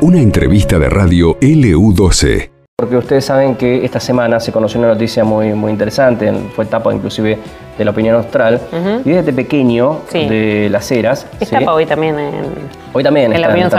Una entrevista de radio LU12. Porque ustedes saben que esta semana se conoció una noticia muy, muy interesante, fue etapa inclusive de la opinión austral, y desde pequeño Sí. de las eras. Es ¿sí? tapa hoy también en... Hoy también En la opinión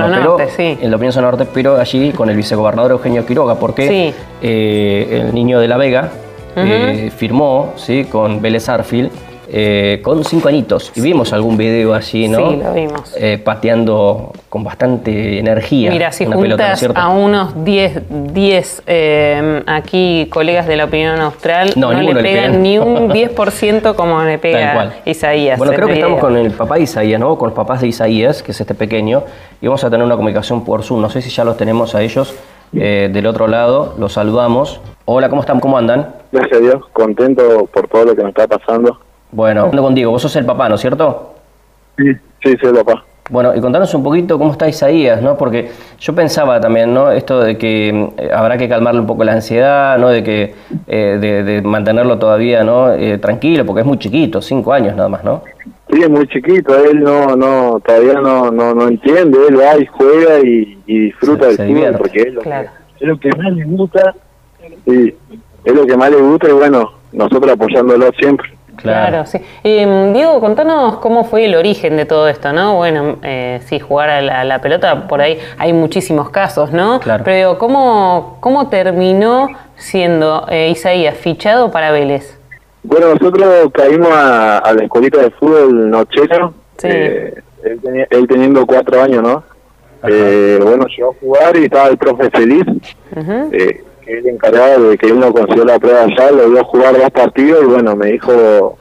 sí. En la opinión Zona Norte, pero allí con el vicegobernador Eugenio Quiroga, porque Sí. eh, el niño de La Vega eh, firmó ¿sí? con Vélez Arfield eh, con cinco añitos. Y vimos algún video allí, ¿no? Sí, lo vimos. Eh, pateando con bastante energía. Mira, si una pelota, ¿no es juntas a unos 10, 10 eh, aquí colegas de la opinión austral, No, no, le pegan ni un 10% como le pega. Isaías. Bueno, en creo que estamos con el papá de Isaías, ¿no? Con los papás de Isaías, que es este pequeño, y vamos a tener una comunicación por Zoom. No sé si ya los tenemos a ellos eh, del otro lado. Los saludamos. Hola, ¿cómo están? ¿Cómo andan? Gracias a Dios, contento por todo lo que nos está pasando. Bueno, ando contigo. Vos sos el papá, ¿no es cierto? Sí, sí, sí, papá. Bueno, y contanos un poquito cómo está Isaías, ¿no? Porque yo pensaba también, ¿no? Esto de que eh, habrá que calmarle un poco la ansiedad, ¿no? De que eh, de, de mantenerlo todavía, ¿no? Eh, tranquilo, porque es muy chiquito, cinco años nada más, ¿no? Sí, es muy chiquito, él no, no, todavía no, no, no entiende, él va y juega y, y disfruta Se- del fútbol porque es lo, Claro. que, es lo que más le gusta, sí, es lo que más le gusta y bueno, nosotros apoyándolo siempre. Claro, sí. Eh, Diego, contanos cómo fue el origen de todo esto, ¿no? Bueno, eh, sí, jugar a la, la pelota, por ahí hay muchísimos casos, ¿no? Claro. Pero digo, ¿cómo, cómo terminó siendo eh, Isaías fichado para Vélez? Bueno, nosotros caímos a, a la escuelita de fútbol Nochero, Sí. eh, él, teniendo cuatro años, ¿no? Eh, bueno, llegó a jugar y estaba el profe feliz, eh, que él encargado de que él no consiguió la prueba allá, lo vio jugar dos partidos y bueno, me dijo,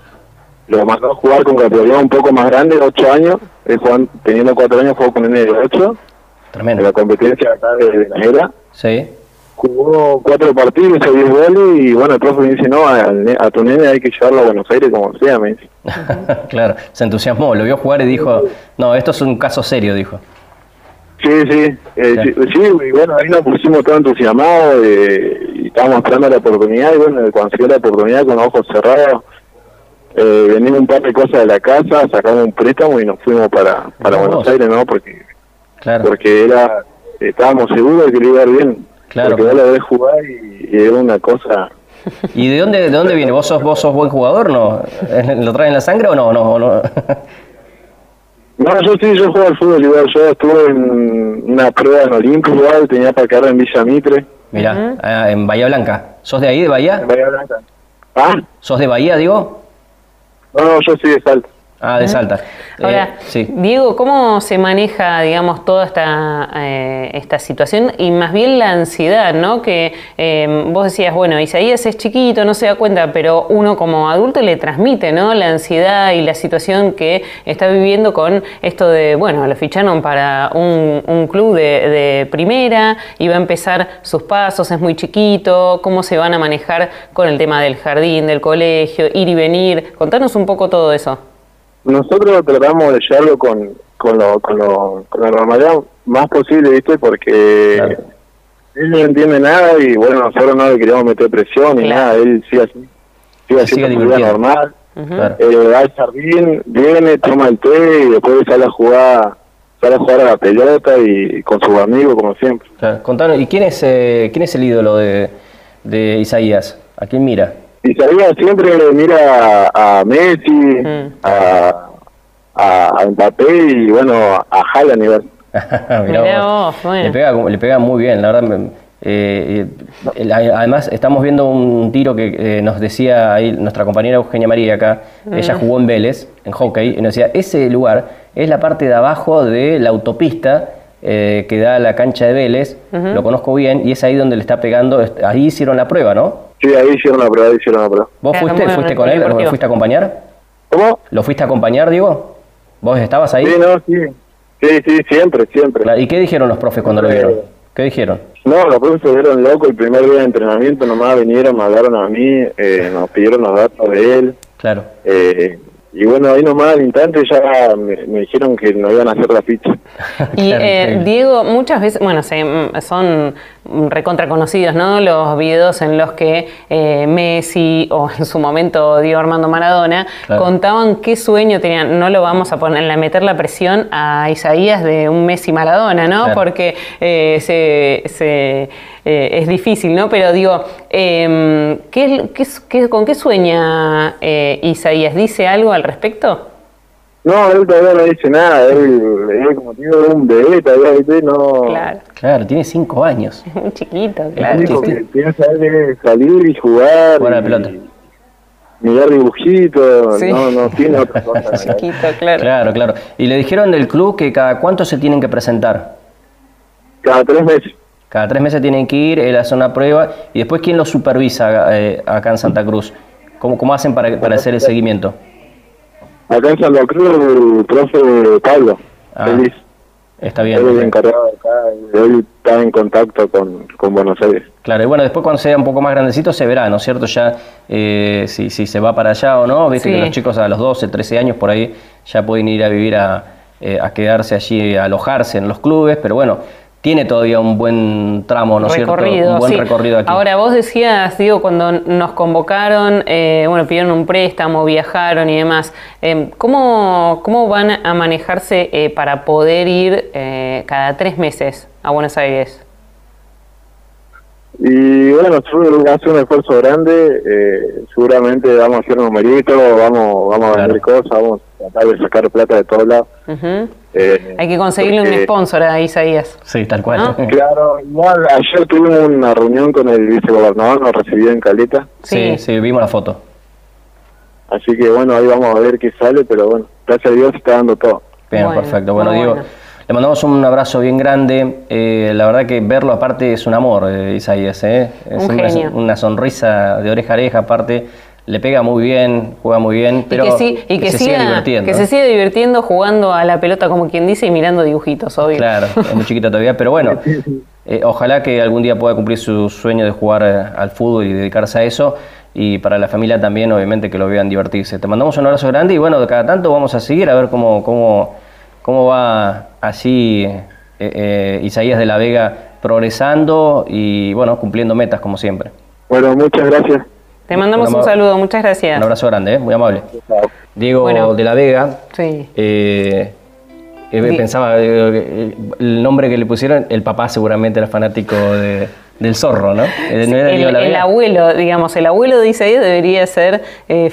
lo mandó a jugar con categoría un poco más grande, de ocho años, él jugando- teniendo cuatro años jugó con N de ocho, de Tremendo. la competencia acá de, de la era, Sí. jugó cuatro partidos, hizo diez goles y bueno, el profe me dice, no, a, a tu nene hay que llevarlo a Buenos Aires como sea, me dice. claro, se entusiasmó, lo vio jugar y dijo, no, esto es un caso serio, dijo. Sí, sí, eh, Sí. sí, y bueno, ahí nos pusimos todo entusiasmados eh, y estábamos esperando la oportunidad y bueno, cuando se dio la oportunidad con los ojos cerrados, eh, vendimos un par de cosas de la casa, sacamos un préstamo y nos fuimos para, para Buenos vos. Aires, ¿no? Porque Claro, porque era estábamos seguros de que le iba a ir bien, Claro. porque vos lo ves jugar y, y era una cosa... ¿Y de dónde, de dónde viene? ¿Vos sos, vos sos buen jugador, no? ¿Lo traen en la sangre o no? no, no? No, yo sí, yo juego al fútbol igual, yo estuve en una prueba en Olimpia igual, tenía para quedar en Villa Mitre, Mirá, ah, en Bahía Blanca. ¿Sos de ahí, de Bahía? en Bahía Blanca. ¿Ah? ¿Sos de Bahía, digo? No, no, yo sí de Salta. Ah, de Salta. Ahora, Eh, sí. Diego, ¿cómo se maneja, digamos, toda esta, eh, esta situación y más bien la ansiedad, ¿no? Que eh, vos decías, bueno, Isaías es chiquito, no se da cuenta, pero uno como adulto le transmite, ¿no? La ansiedad y la situación que está viviendo con esto de, bueno, lo ficharon para un, un club de, de primera y va a empezar sus pasos, es muy chiquito, cómo se van a manejar con el tema del jardín, del colegio, ir y venir. Contanos un poco todo eso. Nosotros tratamos de llevarlo con, con, lo, con, lo, con la normalidad más posible, ¿viste? Porque Claro. él no entiende nada y bueno, nosotros no le queríamos meter presión ni Claro. nada, él sigue así, sigue haciendo su vida normal, Claro. eh, va al jardín, viene, toma el té y después sale a jugar, sale a jugar a la pelota y con sus amigos como siempre. Claro. Contanos, ¿y quién es, eh, quién es el ídolo de, de Isaías? ¿A quién mira? Y Isaías siempre mira a Messi, Mm. a, a, a Mbappé y bueno, a Haaland igual. Mirá Mirá vos. vos, bueno. le, pega, le pega muy bien, la verdad. me- eh, eh, además, estamos viendo un tiro que eh, nos decía ahí nuestra compañera Eugenia María acá. Ella jugó en Vélez, en hockey, y nos decía: ese lugar es la parte de abajo de la autopista eh, que da a la cancha de Vélez. Lo conozco bien, y es ahí donde le está pegando. Ahí hicieron la prueba, ¿no? Sí, ahí hicieron la prueba, ahí hicieron la prueba. ¿Vos Claro, fuiste, fuiste con él? ¿Lo fuiste a acompañar? ¿Cómo? ¿Lo fuiste a acompañar, Diego? ¿Vos estabas ahí? Sí, no, sí. Sí, sí, siempre, siempre. ¿Y qué dijeron los profes cuando lo vieron? ¿Qué dijeron? No, los profes se vieron locos el primer día de entrenamiento, nomás vinieron, me hablaron a mí, eh, nos pidieron los datos de él. Claro. Eh, y bueno, ahí nomás al instante ya me, me dijeron que no iban a hacer la ficha. Y eh. Diego, muchas veces, bueno, se- son recontra conocidos, ¿no? Los videos en los que eh, Messi o en su momento Diego Armando Maradona contaban qué sueño tenían. No lo vamos a poner, a meter la presión a Isaías de un Messi Maradona, ¿no? Porque eh, se, es difícil, ¿no? Pero digo, em, con qué sueña Isaías? ¿Dice algo al respecto? No, él todavía no dice nada, él, es como tiene un bebé todavía, No... Claro. claro, tiene cinco años. Muy chiquito, claro. Que tiene que salir y jugar. Jugar a pelota. Mirar dibujitos, no, no tiene otra cosa. chiquito, claro. Claro, claro. ¿Y le dijeron del club que cada cuánto se tienen que presentar? Cada tres meses. Cada tres meses tienen que ir, él hace una prueba y después ¿quién lo supervisa eh, acá en Santa Cruz? ¿Cómo, cómo hacen para, para hacer el seguimiento? Acá en Santa Cruz el profe Pablo, ah, feliz. Está bien. Él es encargado acá, él está en contacto con, con, Buenos Aires. Claro, y bueno, después cuando sea un poco más grandecito se verá, ¿no es cierto? Ya eh, si, si se va para allá o no, viste que los chicos a los 12, 13 años por ahí ya pueden ir a vivir a, eh, a quedarse allí, a alojarse en los clubes, pero bueno, tiene todavía un buen tramo, ¿no es cierto? Un buen recorrido aquí. Ahora, vos decías, digo, cuando nos convocaron, eh, bueno, pidieron un préstamo, viajaron y demás, eh, ¿cómo, ¿cómo, van a manejarse eh, para poder ir cada tres meses a Buenos Aires? Y bueno, hace un esfuerzo grande, seguramente vamos a hacer numeritos, vamos, vamos a vender cosas, vamos a tratar de sacar plata de todos lados. Eh, Hay que conseguirle un sponsor a Isaías. Sí, tal cual. Claro, igual ayer tuvimos una reunión con el vicegobernador, nos recibió en Caleta. Sí, sí, vimos la foto. Así que bueno, ahí vamos a ver qué sale, pero bueno, gracias a Dios está dando todo. Bien, perfecto. Bueno, Diego, le mandamos un abrazo bien grande. Eh, la verdad que verlo aparte es un amor, eh, Isaías. ¿eh? Es un una, una, sonrisa de oreja a oreja aparte le pega muy bien, juega muy bien, pero y que, sí, y que, se siga, divirtiendo. Que se sigue divirtiendo jugando a la pelota como quien dice y mirando dibujitos, obvio. Claro, es muy chiquito todavía, pero bueno, eh, ojalá que algún día pueda cumplir su sueño de jugar eh, al fútbol y dedicarse a eso. Y para la familia también, obviamente, que lo vean divertirse. Te mandamos un abrazo grande y bueno, de cada tanto vamos a seguir a ver cómo, cómo, cómo va así eh, Isaías de la Vega progresando y bueno, cumpliendo metas como siempre. Bueno, muchas gracias. Te mandamos un saludo, muchas gracias. Un abrazo grande, ¿eh? muy amable. Diego de la Vega. Sí. Eh, eh, pensaba, el nombre que le pusieron, el papá seguramente era fanático del zorro, ¿no? el, abuelo, digamos, el abuelo de Isaías debería ser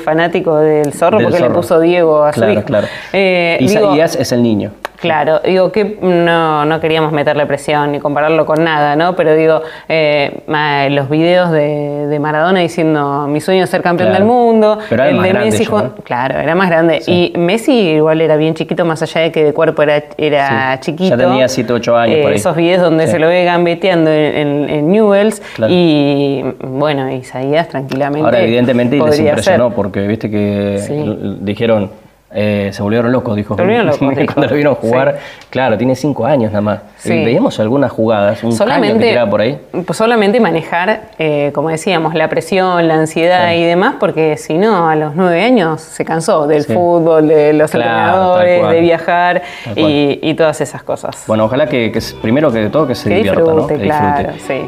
fanático del zorro porque le puso Diego a su hijo. Claro, claro. Isaías es el niño. Claro, digo que no, no queríamos meterle presión ni compararlo con nada, ¿no? Pero digo, eh, los videos de, Maradona diciendo mi sueño es ser campeón del mundo, Pero el de Messi, claro, era más grande. Y Messi igual era bien chiquito, más allá de que de cuerpo era, era chiquito. Ya tenía 7, 8 años. por ahí. Esos videos donde se lo ve gambeteando en, en, Newells y bueno, Isaías tranquilamente. Ahora, evidentemente les impresionó porque viste que dijeron eh, se volvieron locos, dijo. Se volvieron locos, Cuando lo vieron jugar, claro, tiene cinco años nada más. Sí. veíamos algunas jugadas, un solamente, que tiraba por ahí. Pues solamente manejar, eh, como decíamos, la presión, la ansiedad y demás, porque si no, a los nueve años se cansó del fútbol, de los entrenadores, de viajar y, todas esas cosas. Bueno, ojalá que, primero que todo que se divierta, ¿no? Que claro, sí.